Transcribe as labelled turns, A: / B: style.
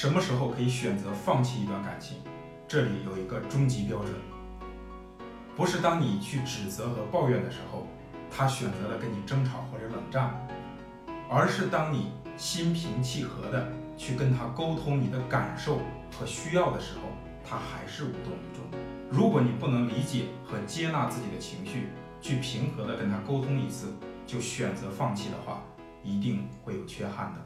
A: 什么时候可以选择放弃一段感情？这里有一个终极标准不是当你去指责和抱怨的时候他选择了跟你争吵或者冷战而是当你心平气和的去跟他沟通你的感受和需要的时候他还是无动于衷。如果你不能理解和接纳自己的情绪去平和的跟他沟通一次就选择放弃的话一定会有缺憾的。